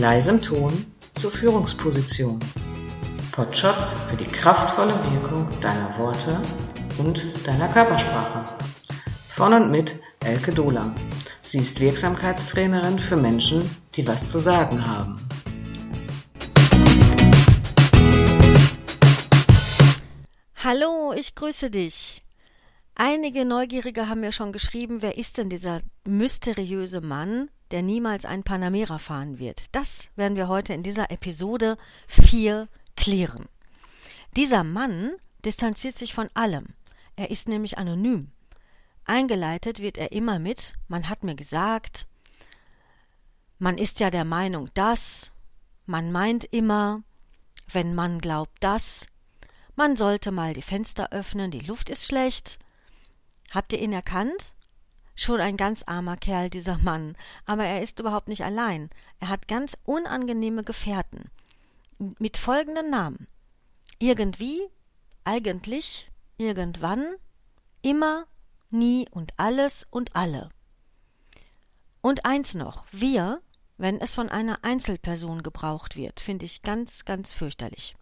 leisem Ton zur Führungsposition. Potshots für die kraftvolle Wirkung deiner Worte und deiner Körpersprache. Von und mit Elke Dohler. Sie ist Wirksamkeitstrainerin für Menschen, die was zu sagen haben. Hallo, ich grüße dich. Einige Neugierige haben mir schon geschrieben, wer ist denn dieser mysteriöse Mann, der niemals ein Panamera fahren wird. Das werden wir heute in dieser Episode 4 klären. Dieser Mann distanziert sich von allem. Er ist nämlich anonym. Eingeleitet wird er immer mit, man hat mir gesagt, man ist ja der Meinung das, man meint immer, wenn man glaubt das, man sollte mal die Fenster öffnen, die Luft ist schlecht. Habt ihr ihn erkannt? Schon ein ganz armer Kerl, dieser Mann, aber er ist überhaupt nicht allein. Er hat ganz unangenehme Gefährten. Mit folgenden Namen. Irgendwie, eigentlich, irgendwann, immer, nie und alles und alle. Und eins noch, wir, wenn es von einer Einzelperson gebraucht wird, finde ich ganz, ganz fürchterlich.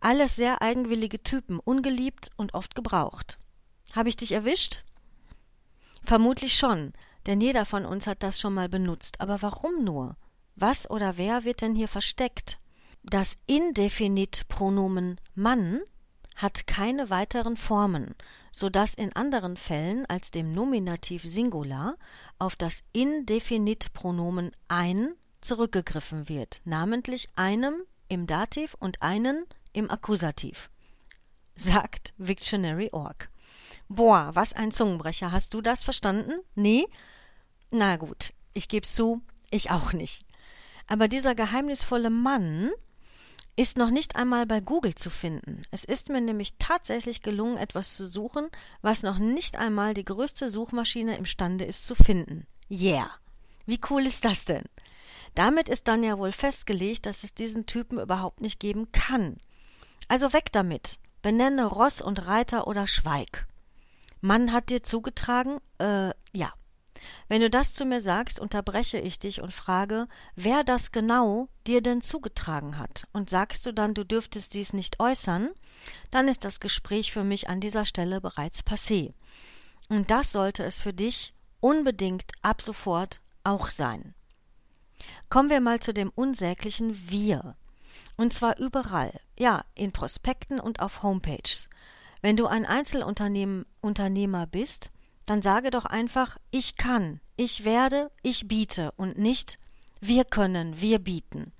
Alles sehr eigenwillige Typen, ungeliebt und oft gebraucht. Habe ich dich erwischt? Vermutlich schon, denn jeder von uns hat das schon mal benutzt. Aber warum nur? Was oder wer wird denn hier versteckt? Das Indefinitpronomen Mann hat keine weiteren Formen, so dass in anderen Fällen als dem Nominativ Singular auf das Indefinitpronomen ein zurückgegriffen wird, namentlich einem im Dativ und einen im Akkusativ. Sagt Wiktionary.org. Boah, was ein Zungenbrecher. Hast du das verstanden? Nee? Na gut, ich geb's zu, ich auch nicht. Aber dieser geheimnisvolle Mann ist noch nicht einmal bei Google zu finden. Es ist mir nämlich tatsächlich gelungen, etwas zu suchen, was noch nicht einmal die größte Suchmaschine imstande ist zu finden. Yeah. Wie cool ist das denn? Damit ist dann ja wohl festgelegt, dass es diesen Typen überhaupt nicht geben kann. Also weg damit. Benenne Ross und Reiter oder schweig. Mann hat dir zugetragen? Äh, ja. Wenn du das zu mir sagst, unterbreche ich dich und frage, wer das genau dir denn zugetragen hat. Und sagst du dann, du dürftest dies nicht äußern, dann ist das Gespräch für mich an dieser Stelle bereits passé. Und das sollte es für dich unbedingt ab sofort auch sein. Kommen wir mal zu dem unsäglichen Wir. Und zwar überall. Ja, in Prospekten und auf Homepages. Wenn du ein Einzelunternehmer bist, dann sage doch einfach, ich kann, ich werde, ich biete und nicht wir können, wir bieten.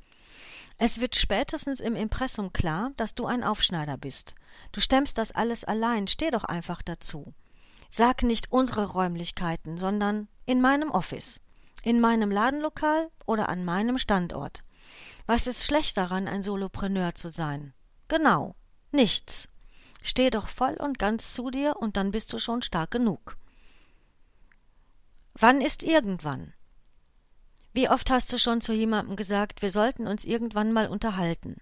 Es wird spätestens im Impressum klar, dass du ein Aufschneider bist. Du stemmst das alles allein, steh doch einfach dazu. Sag nicht unsere Räumlichkeiten, sondern in meinem Office, in meinem Ladenlokal oder an meinem Standort. Was ist schlecht daran, ein Solopreneur zu sein? Genau, nichts. Steh doch voll und ganz zu dir und dann bist du schon stark genug. Wann ist irgendwann? Wie oft hast du schon zu jemandem gesagt, wir sollten uns irgendwann mal unterhalten?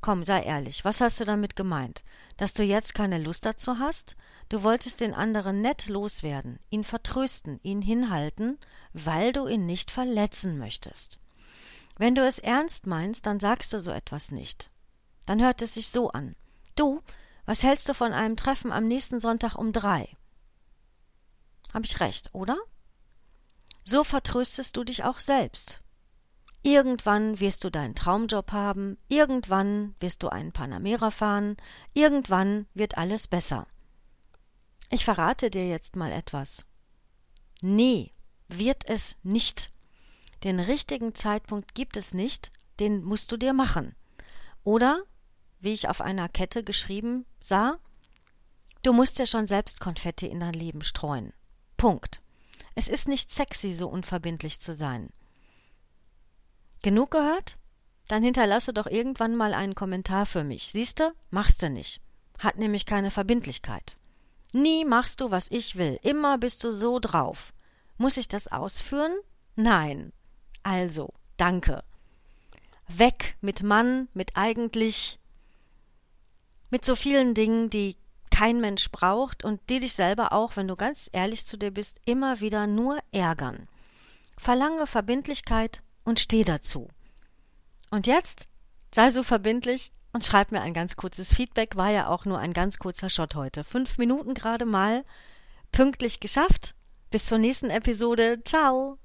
Komm, sei ehrlich, was hast du damit gemeint? Dass du jetzt keine Lust dazu hast? Du wolltest den anderen nett loswerden, ihn vertrösten, ihn hinhalten, weil du ihn nicht verletzen möchtest. Wenn du es ernst meinst, dann sagst du so etwas nicht. Dann hört es sich so an. Du, was hältst du von einem Treffen am nächsten Sonntag um drei? Hab ich recht, oder? So vertröstest du dich auch selbst. Irgendwann wirst du deinen Traumjob haben, irgendwann wirst du einen Panamera fahren, irgendwann wird alles besser. Ich verrate dir jetzt mal etwas. Nee, wird es nicht. Den richtigen Zeitpunkt gibt es nicht, den musst du dir machen. Oder wie ich auf einer Kette geschrieben sah, du musst ja schon selbst Konfetti in dein Leben streuen. Punkt. Es ist nicht sexy, so unverbindlich zu sein. Genug gehört? Dann hinterlasse doch irgendwann mal einen Kommentar für mich. Siehste, machst du nicht. Hat nämlich keine Verbindlichkeit. Nie machst du, was ich will. Immer bist du so drauf. Muss ich das ausführen? Nein. Also, danke. Weg mit Mann, mit eigentlich, mit so vielen Dingen, die kein Mensch braucht und die dich selber auch, wenn du ganz ehrlich zu dir bist, immer wieder nur ärgern. Verlange Verbindlichkeit und steh dazu. Und jetzt sei so verbindlich und schreib mir ein ganz kurzes Feedback. War ja auch nur ein ganz kurzer Shot heute. Fünf Minuten gerade mal. Pünktlich geschafft. Bis zur nächsten Episode. Ciao.